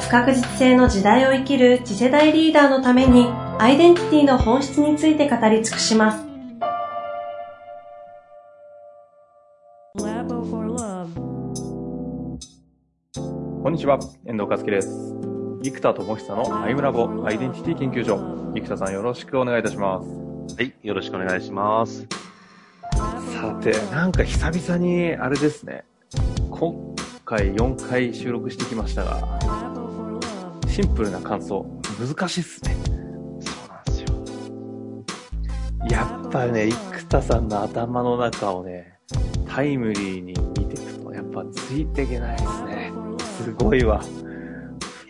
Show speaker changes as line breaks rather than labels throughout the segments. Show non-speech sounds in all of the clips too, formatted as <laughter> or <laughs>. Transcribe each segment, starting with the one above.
不確実性の時代を生きる次世代リーダーのためにアイデンティティの本質について語り尽くします。
こんにちは、遠藤和樹です。生田智久のアイムラボアイデンティティ研究所。生田さんよろしくお願いいたします。
はい、よろしくお願いします。
さて、なんか久々に、あれですね。今回4回収録してきましたが、シンプルな感想、難しいっすね。
そうなんですよ。
やっぱね、生田さんの頭の中をね、タイムリーに見ていくと、やっぱついていけないですね。すごいわ。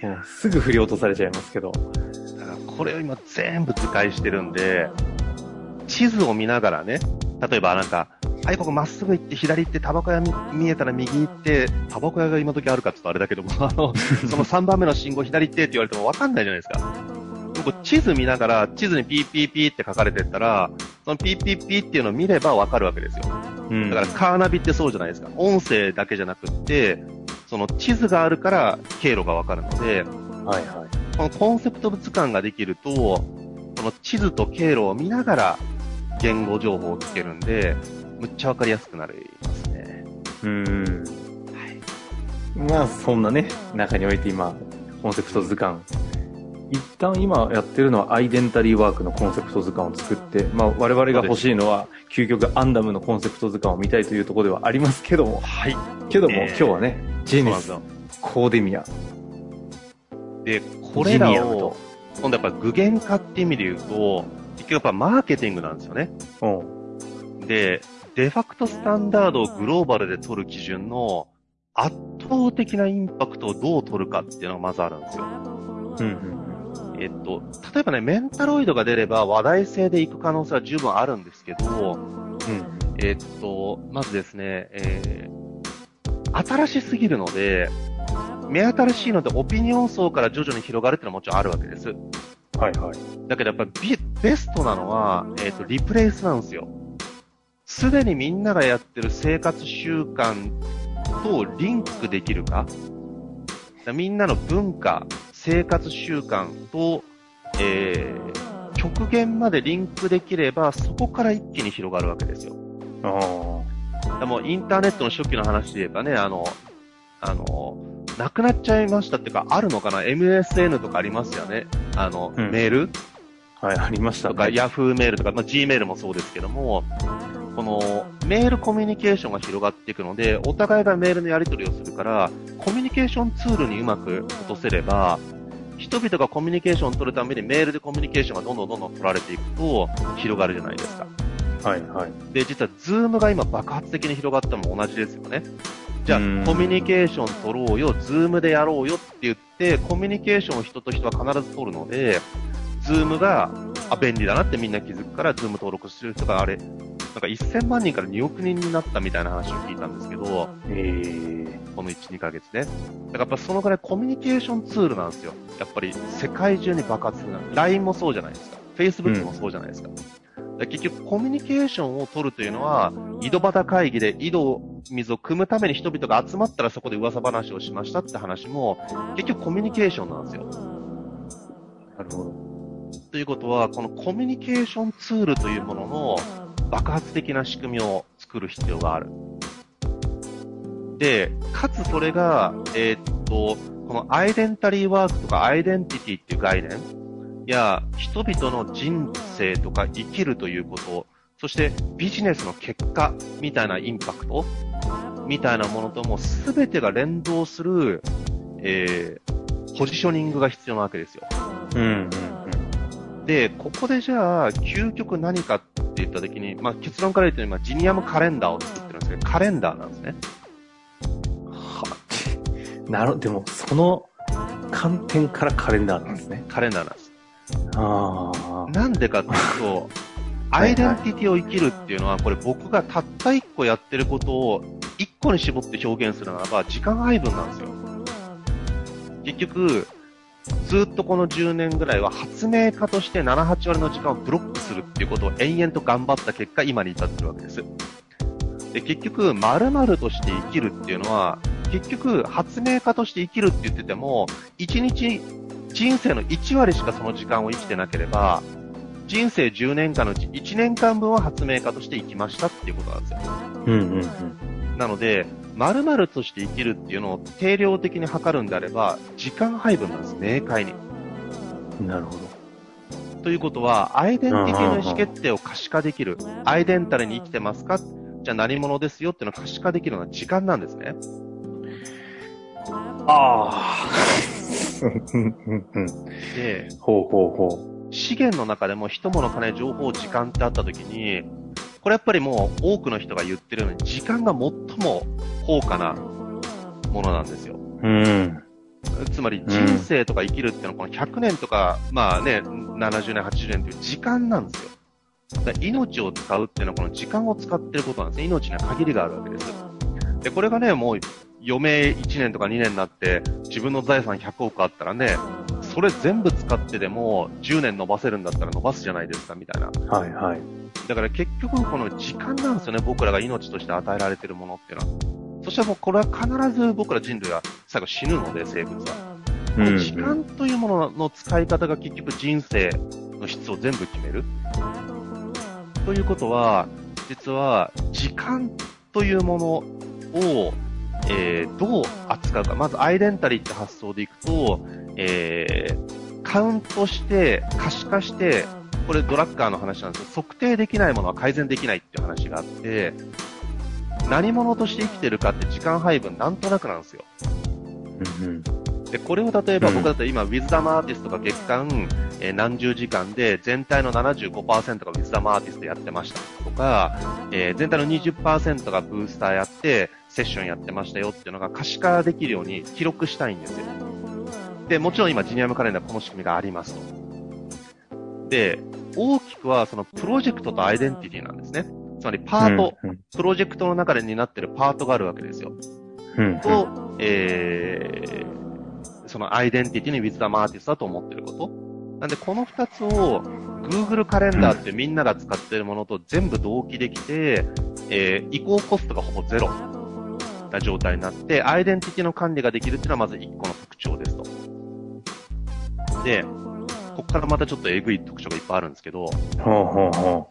いや、すぐ振り落とされちゃいますけど。
だからこれを今全部図解してるんで、地図を見ながらね、例えばなんか、はい、ここまっすぐ行って、左行って、タバコ屋見えたら右行って、タバコ屋が今時あるかちょっとあれだけども、<laughs> あの、<laughs> その3番目の信号左行ってって言われてもわかんないじゃないですか。僕、地図見ながら、地図にピーピーピーって書かれてったら、そのピーピーピーっていうのを見ればわかるわけですよ。うん、だからカーナビってそうじゃないですか。音声だけじゃなくって、その地図があるから経路がわかるので、はいはい。このコンセプト図鑑ができると、この地図と経路を見ながら言語情報を聞けるんで、むっちゃわかりやすくなりますね。うん。はい。
まあ、そんなね、中において今、コンセプト図鑑。一旦今やってるのはアイデンタリーワークのコンセプト図鑑を作って、まあ我々が欲しいのは究極アンダムのコンセプト図鑑を見たいというところではありますけども。はい。けども、えー、今日はね、ジェニス、コーデミア。
で、これらを、今度やっぱ具現化って意味で言うと、結局やっぱマーケティングなんですよね。うん。で、デファクトスタンダードをグローバルで取る基準の圧倒的なインパクトをどう取るかっていうのがまずあるんですよ。うん、うん、えっと、例えばね、メンタロイドが出れば話題性でいく可能性は十分あるんですけど、うん、えっと、まずですね、えー、新しすぎるので、目新しいのでオピニオン層から徐々に広がるっていうのはもちろんあるわけです。はいはい。だけどやっぱりベストなのは、えっ、と、リプレイスなんですよ。すでにみんながやってる生活習慣とリンクできるか？みんなの文化、生活習慣と、えー、極限までリンクできれば、そこから一気に広がるわけですよ。あでもインターネットの初期の話で言えばね、あの、あの、なくなっちゃいましたっていうか、あるのかな ?MSN とかありますよね。あの、うん、メール？
はい、ありました、
ね。とか、ヤフーメールとか、まあ、Gmail もそうですけども、このメールコミュニケーションが広がっていくので、お互いがメールのやり取りをするから、コミュニケーションツールにうまく落とせれば、人々がコミュニケーションを取るためにメールでコミュニケーションがどんどんどんどん取られていくと、広がるじゃないですか。はいはい。で、実は、ズームが今爆発的に広がったのも同じですよね。じゃあ、コミュニケーション取ろうよ、ズームでやろうよって言って、コミュニケーションを人と人は必ず取るので、ズームが、あ、便利だなってみんな気づくから、ズーム登録してる人があれ、なんか1000万人から2億人になったみたいな話を聞いたんですけど、えー、この1、2ヶ月ね。だからやっぱそのぐらいコミュニケーションツールなんですよ。やっぱり世界中に爆発する。LINE もそうじゃないですか。Facebook もそうじゃないですか。うん、結局コミュニケーションを取るというのは、井戸端会議で井戸水を汲むために人々が集まったらそこで噂話をしましたって話も、結局コミュニケーションなんですよ。なるほど。ということは、このコミュニケーションツールというものの爆発的な仕組みを作る必要がある。で、かつそれが、えー、っと、このアイデンタリーワークとかアイデンティティっていう概念や、人々の人生とか生きるということ、そしてビジネスの結果みたいなインパクトみたいなものとも全てが連動する、えー、ポジショニングが必要なわけですよ。うん、うんで、ここでじゃあ、究極何かって言ったときに、まあ、結論から言うと今、ジニアムカレンダーを作ってるんですけど、カレンダーなんですね。
は、なる、でも、その、観点からカレンダーなんですね。
カレンダーなんです。
ああ。
なんでかっていうと、<laughs> アイデンティティを生きるっていうのは、これ僕がたった一個やってることを一個に絞って表現するならば、時間配分なんですよ。結局、ずっとこの10年ぐらいは発明家として7、8割の時間をブロックするっていうことを延々と頑張った結果、今に至ってるわけです。で、結局、〇〇として生きるっていうのは、結局、発明家として生きるって言ってても、1日、人生の1割しかその時間を生きてなければ、人生10年間のうち1年間分は発明家として生きましたっていうことなんですよ。
うんうんうん。
なので、〇〇として生きるっていうのを定量的に測るんであれば、時間配分なんです、明快に。
なるほど。
ということは、アイデンティティの意思決定を可視化できる。アイデンタルに生きてますか？じゃあ何者ですよっていうのを可視化できるのは時間なんですね。
ああ。うんうんうん
で、
ほうほうほ
資源の中でも人物金情報時間ってあった時に、これやっぱりもう多くの人が言ってるように時間が最も高価なものなんですよ。
う。うん。
つまり人生とか生きるっていうのはこの100年とか、まあね、70年、80年という時間なんですよ。だ命を使うっていうのはこの時間を使ってることなんですね。命には限りがあるわけです。で、これがね、もう余命1年とか2年になって自分の財産100億あったらね、それ全部使ってでも10年伸ばせるんだったら伸ばすじゃないですかみたいな。
はいはい。
だから結局この時間なんですよね、僕らが命として与えられてるものっていうのは。そしてもうこれは必ず僕ら人類は最後死ぬので、生物は。この時間というものの使い方が結局人生の質を全部決める。ということは、実は時間というものを、えーどう扱うか。まずアイデンタリーって発想でいくと、えーカウントして、可視化して、これドラッカーの話なんですけど、測定できないものは改善できないっていう話があって、何者として生きてるかって時間配分なんとなくなんですよ。
うんうん。
で、これを例えば
うん
僕だったら今、ウィズダムアーティストが月間、えー何十時間で全体の75%がウィズダムアーティストやってましたとか、えー全体の20%がブースターやって、セッションやってましたよっていうのが可視化できるように記録したいんですよ。で、もちろん今、ジニアムカレンダーこの仕組みがありますと。で、大きくはそのプロジェクトとアイデンティティなんですね。つまりパート、
うん
プロジェクトの中で担ってるパートがあるわけですよ。
うんうん。
と、えー、そのアイデンティティにウィズダムアーティストだと思ってること。なんで、この二つを Google カレンダーってみんなが使ってるものと全部同期できて、えー、移行コストがほぼゼロな状態になって、アイデンティティの管理ができるっていうのはまず一個の特徴ですと。で、ここからまたちょっとえぐい特徴がいっぱいあるんですけど、
ほうほうほ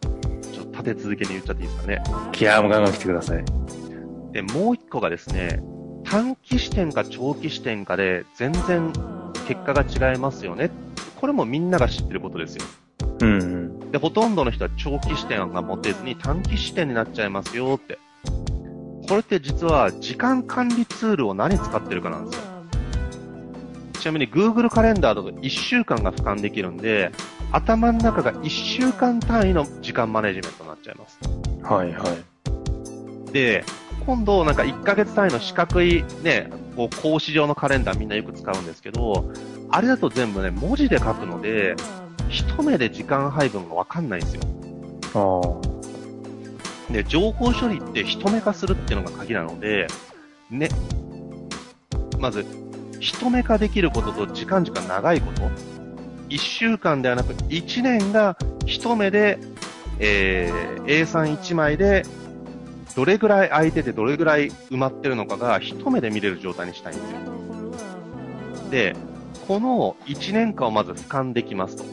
ちょっと立て続けに言っちゃっていいですかね。
う。気合もガンガン来てください。
で、もう一個がですね、短期視点か長期視点かで全然結果が違いますよね。これもみんなが知ってることですよ。
うんうん。
で、ほとんどの人は長期視点が持てずに短期視点になっちゃいますよって。これって実は時間管理ツールを何使ってるかなんですよ。ちなみに Google カレンダーだと1週間が俯瞰できるんで、頭の中が1週間単位の時間マネジメントになっちゃいます。
はいはい。
で、今度なんか1ヶ月単位の四角いね、こう格子状のカレンダーみんなよく使うんですけど、あれだと全部ね、文字で書くので、一目で時間配分がわかんないんですよ。
ああ。
で、情報処理って一目化するっていうのが鍵なので、ね、まず、一目化できることと時間軸が長いこと、一週間ではなく一年が一目で、えー、A3 一枚で、どれぐらい空いててどれぐらい埋まってるのかが一目で見れる状態にしたいんですよ。で、この1年間をまず俯瞰できますと。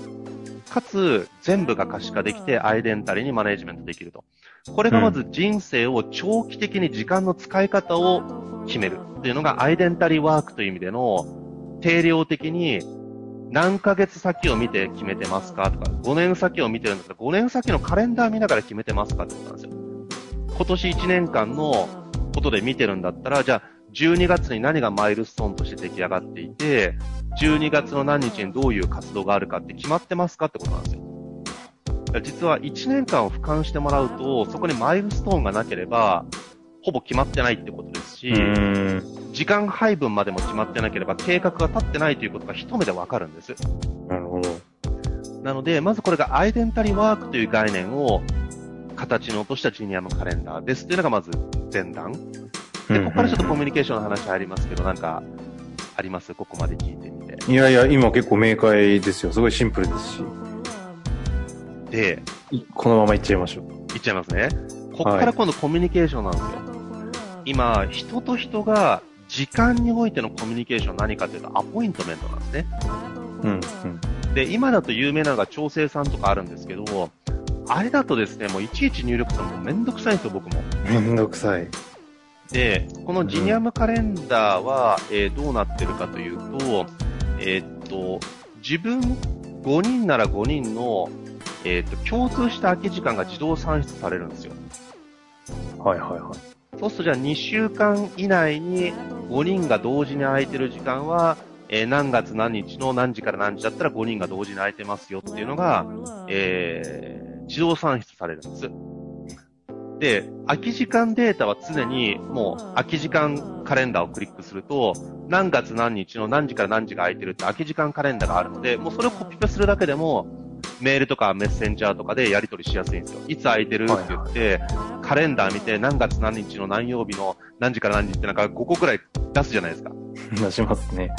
かつ、全部が可視化できて、アイデンタリーにマネジメントできると。これがまず人生を長期的に時間の使い方を決めるっていうのがアイデンタリーワークという意味での定量的に何ヶ月先を見て決めてますかとか、5年先を見てるんだったら5年先のカレンダー見ながら決めてますかってことなんですよ。今年1年間のことで見てるんだったら、じゃあ12月に何がマイルストーンとして出来上がっていて、12月の何日にどういう活動があるかって決まってますかってことなんですよ。実は1年間を俯瞰してもらうと、そこにマイルストーンがなければ、ほぼ決まってないってことですし、
うん。
時間配分までも決まってなければ計画が立ってないということが一目でわかるんです。
なるほど。
なので、まずこれがアイデンタリーワークという概念を形に落としたジニアムカレンダーですっていうのがまず前段。で、ここからちょっとコミュニケーションの話入りますけど、なんか、あります？ここまで聞いてみて。
いやいや、今結構明快ですよ。すごいシンプルですし。
で、
いこのままいっちゃいましょう。
いっちゃいますね。ここから今度コミュニケーションなんですよ。今、人と人が時間においてのコミュニケーションは何かというとアポイントメントなんですね。
うん、
で、今だと有名なのが調整さんとかあるんですけど、あれだとですね、もういちいち入力するのもめんどくさいんですよ、僕も。
うん。めんどくさい。
で、このジニアムカレンダーは、えーどうなってるかというと、えーっと、自分5人なら5人の、えーっと、共通した空き時間が自動算出されるんですよ。
はいはいはい。
そうするとじゃあ2週間以内に5人が同時に空いてる時間は、えー何月何日の何時から何時だったら5人が同時に空いてますよっていうのが、えー自動算出されるんです。で、空き時間データは常にもう空き時間カレンダーをクリックすると、何月何日の何時から何時が空いてるって空き時間カレンダーがあるので、もうそれをコピペするだけでも、メールとかメッセンジャーとかでやり取りしやすいんですよ。いつ空いてるって言って、カレンダー見て何月何日の何曜日の何時から何時ってなんか5個くらい出すじゃないですか。
出しますね。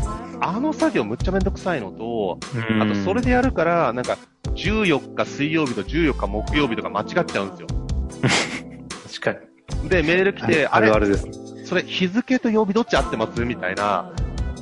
あの作業むっちゃめんどくさいのと、
うん
あとそれでやるから、なんか14日水曜日と14日木曜日とか間違っちゃうんですよ。
確かに。
で、メール来て、
あ
れ？
るあるです。
それ日付と曜日どっち合ってます？みたいな。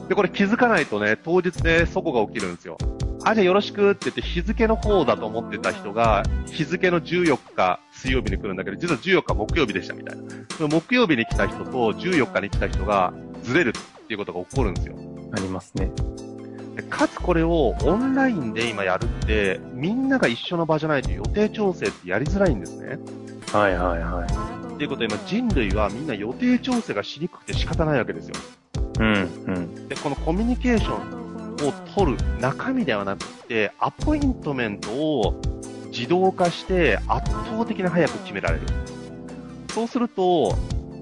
で、これ気づかないとね、当日でそこが起きるんですよ。あ、じゃあよろしくって言って日付の方だと思ってた人が、日付の14日水曜日に来るんだけど、実は14日木曜日でしたみたいな。その木曜日に来た人と14日に来た人がずれるっていうことが起こるんですよ。
ありますね。
でかつこれをオンラインで今やるって、みんなが一緒の場じゃないと予定調整ってやりづらいんですね。
はいはいはい。
っていうことで今人類はみんな予定調整がしにくくて仕方ないわけですよ。
うん、うん。
で、このコミュニケーションを取る中身ではなくて、アポイントメントを自動化して圧倒的に早く決められる。そうすると、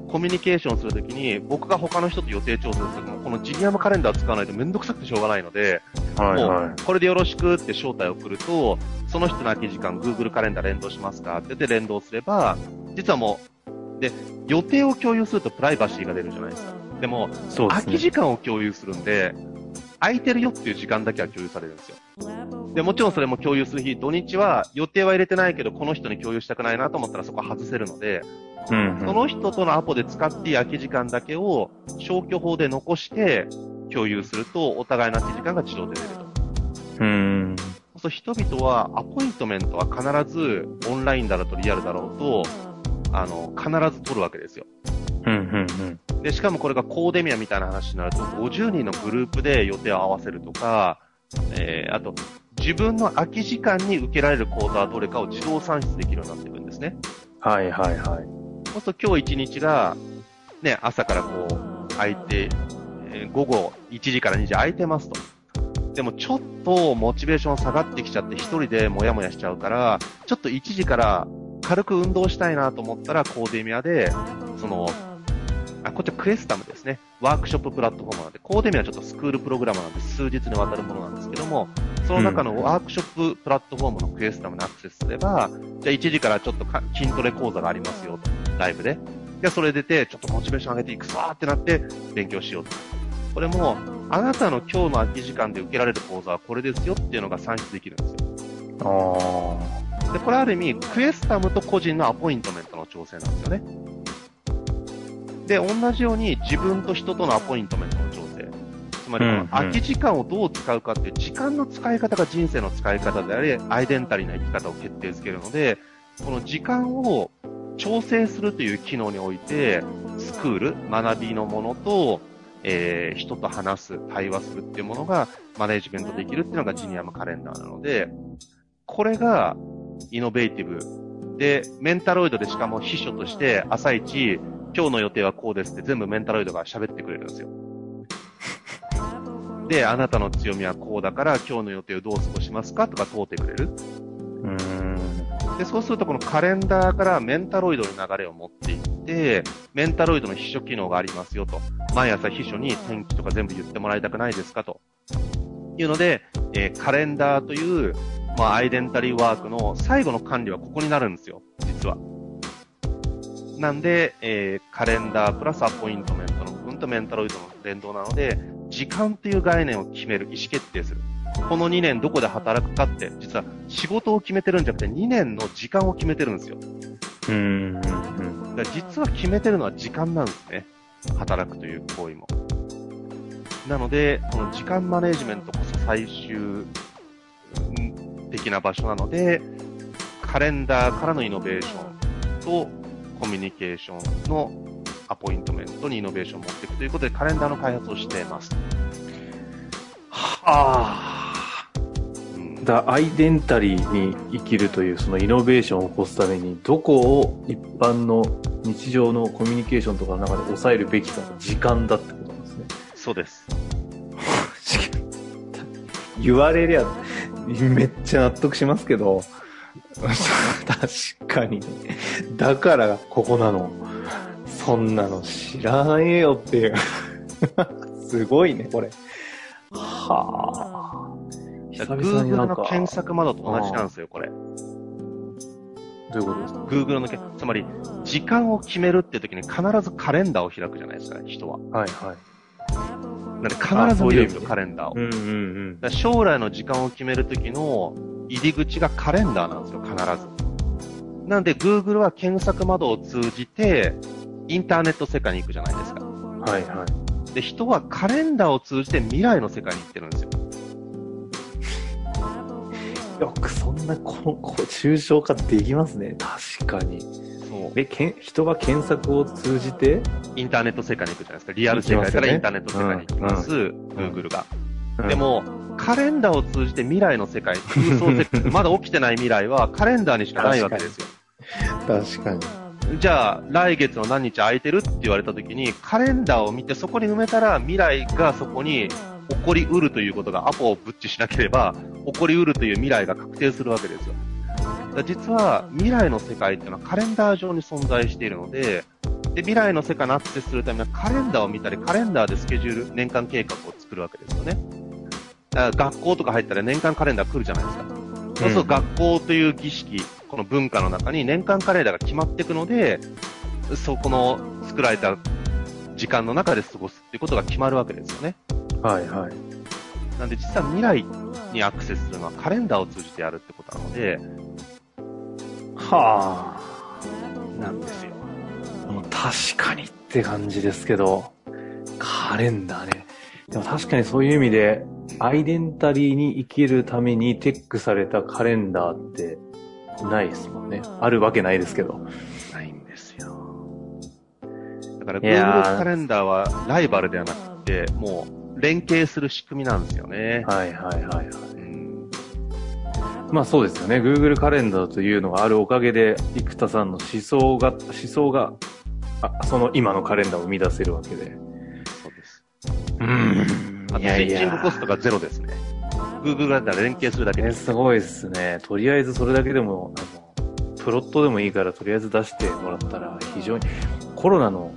コミュニケーションするときに、僕が他の人と予定調整するときも、このジニアムカレンダー使わないとめんどくさくてしょうがないので、も
はいは
う、これでよろしくって招待を送ると、その人の空き時間、Google カレンダー連動しますか？って言って連動すれば、実はもう、で、予定を共有するとプライバシーが出るじゃないですか。でも、
ですね。
空き時間を共有するんで、空いてるよっていう時間だけは共有されるんですよ。で、もちろんそれも共有する日、土日は予定は入れてないけど、この人に共有したくないなと思ったらそこ外せるので、
うん、うん。
その人とのアポで使っていい空き時間だけを消去法で残して共有すると、お互いの空き時間が自動で出ると。
うん。
そう人々はアポイントメントは必ずオンラインだろうとリアルだろうと、あの、必ず取るわけですよ。で、しかもこれがコーデミアみたいな話になると、50人のグループで予定を合わせるとか、えー、あと、自分の空き時間に受けられる講座はどれかを自動算出できるようになっていくんですね。
はいはいはい。
そうすると今日一日が、ね、朝からこう、空いて、えー午後1時から2時空いてますと。でもちょっとモチベーション下がってきちゃって一人でモヤモヤしちゃうから、ちょっと1時から軽く運動したいなと思ったらコーデミアで、その、あ、こっちはクエスタムですね。ワークショッププラットフォームなんで、コーデミアはちょっとスクールプログラムなんで数日にわたるものなんですけども、その中のワークショッププラットフォームのクエスタムにアクセスすれば、じゃあ1時からちょっとか筋トレ講座がありますよと、ライブで。で、それ出て、ちょっとモチベーション上げていくぞーってなって、勉強しようと。これも、あなたの今日の空き時間で受けられる講座はこれですよっていうのが算出できるんですよ。
あ
で、これある意味、クエスタムと個人のアポイントメントの調整なんですよね。で、同じように自分と人とのアポイントメントの調整。つまり、この空き時間をどう使うかっていう、時間の使い方が人生の使い方であり、アイデンタリーな生き方を決定づけるので、この時間を調整するという機能において、スクール、学びのものと、えー人と話す、対話するっていうものがマネジメントできるっていうのがジニアムカレンダーなので、これがイノベーティブで、メンタロイドでしかも秘書として朝一、今日の予定はこうですって全部メンタロイドが喋ってくれるんですよ。<laughs> で、あなたの強みはこうだから今日の予定をどう過ごしますかとか問うてくれる。
ー。うん。
で、そうするとこのカレンダーからメンタロイドに流れを持っていって、て、メンタロイドの秘書機能がありますよと。毎朝秘書に天気とか全部言ってもらいたくないですかと。いうので、えーカレンダーという、まあ、アイデンタリーワークの最後の管理はここになるんですよ、実は。なんで、えーカレンダープラスアポイントメントの部分とメンタロイドの連動なので、時間っていう概念を決める、意思決定する。この2年どこで働くかって、実は仕事を決めてるんじゃなくて2年の時間を決めてるんですよ。
うん。
だから実は決めてるのは時間なんですね。働くという行為も。なので、この時間マネジメントこそ最終うん的な場所なので、カレンダーからのイノベーションとコミュニケーションのアポイントメントにイノベーションを持っていくということで、カレンダーの開発をしています。
はあ。
うん、
だアイデンタリーに生きるというそのイノベーションを起こすためにどこを一般の日常のコミュニケーションとかの中で抑えるべきか時間だってことなんですね。
そうです。<laughs>
言われりゃめっちゃ納得しますけど <laughs> 確かに。ねだからここなの。そんなの知らないよっていう。<laughs> すごいねこれ。はあ。久々にな
Google
んか。
の検索窓と同じなんですよ、これ。
どういうことですか
？Google のけ、つまり、時間を決めるって時に必ずカレンダーを開くじゃないですかね、人は。
はいはい。
なんで必ず見るんですよ、カレンダーを。
うんうんうん。
将来の時間を決める時の入り口がカレンダーなんですよ、必ず。なんで、Google は検索窓を通じて、インターネット世界に行くじゃないですか。
はいはい
で、人はカレンダーを通じて未来の世界に行ってるんですよ。
よくそんなここ抽象化できますね確かに
そう。
えけん人が検索を通じて、
インターネット世界に行くじゃないですか。リアル世界からインターネット世界に行きます、Google が。でも、カレンダーを通じて未来の世界、空想世界、<laughs> まだ起きてない未来はカレンダーにしかないわけですよ。
確かに
じゃあ、来月の何日空いてるって言われた時に、カレンダーを見てそこに埋めたら未来がそこに起こりうるということがアポをブッチしなければ、起こりうるという未来が確定するわけですよ。だ実は未来の世界っていうのはカレンダー上に存在しているので、で、未来の世界にアクセスするためにはカレンダーを見たり、カレンダーでスケジュール、年間計画を作るわけですよね。だから学校とか入ったら年間カレンダー来るじゃないですか。そうすると学校という儀式、この文化の中に年間カレンダーが決まっていくので、そこの作られた時間の中で過ごすっていうことが決まるわけですよね。
はいはい。
なんで実は未来にアクセスするのはカレンダーを通じてやるってことなので、
はあ。なんですよ。もう確かにって感じですけどカレンダーね。でも確かにそういう意味でアイデンタリーに生きるためにテックされたカレンダーってないですもんねあるわけないですけど
ないんですよ。だから Google カレンダーはライバルではなくて、もう連携する仕組みなんですよね。
はいはいはいはい
うん
まあそうですよね。Google カレンダーというのがあるおかげで、生田さんの思想が、思想が、あその今のカレンダーを生み出せるわけで。
そうです。
うん
あと、スイッチングコストがゼロですね。Google カレンダー連携するだけ
ね、
です。
すごいですね。とりあえずそれだけでも、あの、プロットでもいいからとりあえず出してもらったら、非常に、コロナの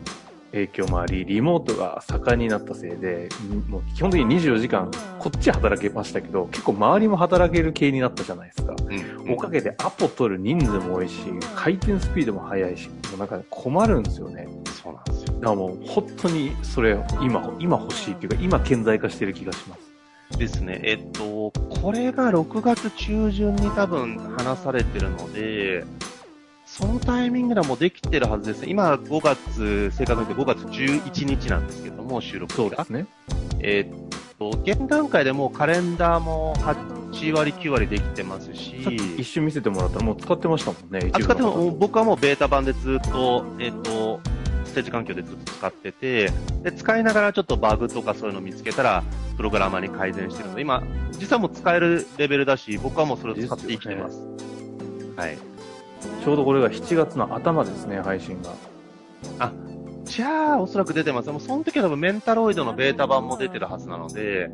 影響もあり、リモートが盛んになったせいで、んもう基本的に24時間、こっち働けましたけど、結構周りも働ける系になったじゃないですか。
うん
おかげでアポ取る人数も多いし、回転スピードも速いし、もうなんか困るんですよね。
そうなんですよ。
だからもう本当にそれ、今、今欲しいっていうか、今顕在化してる気がします。
ですね。えっと、これが6月中旬に多分話されてるので、そのタイミングではもうできてるはずです。今5月、正確に言って5月11日なんですけども、収録
そうですね。
えっと、現段階でもうカレンダーも8割、9割できてますし、
一瞬見せてもらったらもう使ってましたもんね。
あ使っても、僕はもうベータ版でずっと、えっ、と、ステージ環境でずっと使ってて、で、使いながらちょっとバグとかそういうの見つけたら、プログラマーに改善してるので、今、実はもう使えるレベルだし、僕はもうそれを使って生きてます。はい。
ちょうどこれが7月の頭ですね、配信が。
じゃあ、おそらく出てます。もうその時は多分メンタロイドのベータ版も出てるはずなので、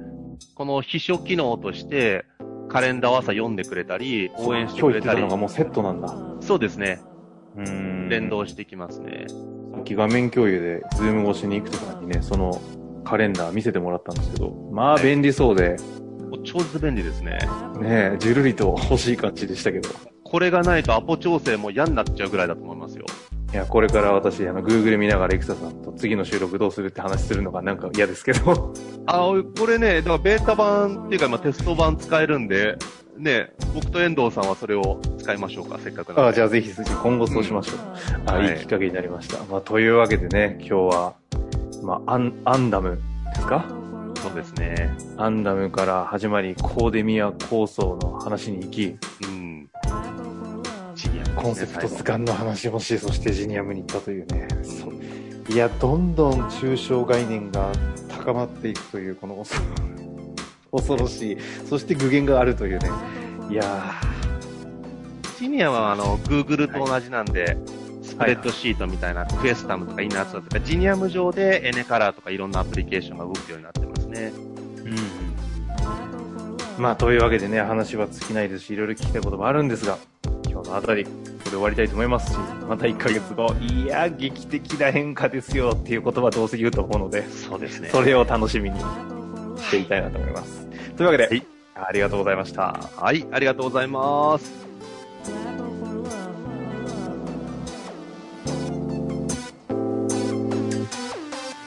この秘書機能として、カレンダーを朝読んでくれたり、応援してくれたり
今日言ってたの、がもうセットなんだ。
そうですね。
うーん。
連動してきますね。
き画面共有で、ズーム越しに行くとかにね、そのカレンダー見せてもらったんですけど、まあ便利そうで、
超絶便利ですね。
ねじゅるりと欲しい感じでしたけど。
これがないとアポ調整も嫌になっちゃうぐらいだと思いますよ。
いや、これから私、あの、Google 見ながらエクサさんと次の収録どうするって話するのがなんか嫌ですけど。
あ、これね、だからベータ版っていうか、まあ、テスト版使えるんで、ね、僕と遠藤さんはそれを使いましょうか、せっかくなんで。
あじゃあぜひ今後そうしましょう。あ、
はい
いいきっかけになりました。まあ、というわけでね、今日は、まあ、アン、アンダムですか？
そうですね。
アンダムから始まり、コーデミア構想の話に行き、
うん。
コンセプト図鑑の話もし、そしてジニアムに行ったというね。そういや、どんどん抽象概念が高まっていくという、この恐恐ろしい。そして具現があるというね。いや
ジニアはあの、Google と同じなんで、スプレッドシートみたいな、クエスタムとかインナーツとか、ジニアム上でエネカラーとかいろんなアプリケーションが動くようになってますね。
ー、うん。まあ、というわけでね、話は尽きないですし、いろいろ聞きたいこともあるんですが、今日のあたり、ここで終わりたいと思いますし、また1ヶ月後、いや、劇的な変化ですよっていう言葉どうせ言うと思うので、
そうですね。
それを楽しみにしていきたいなと思います。というわけで、
はい
ありがとうございました。
はい、ありがとうございます。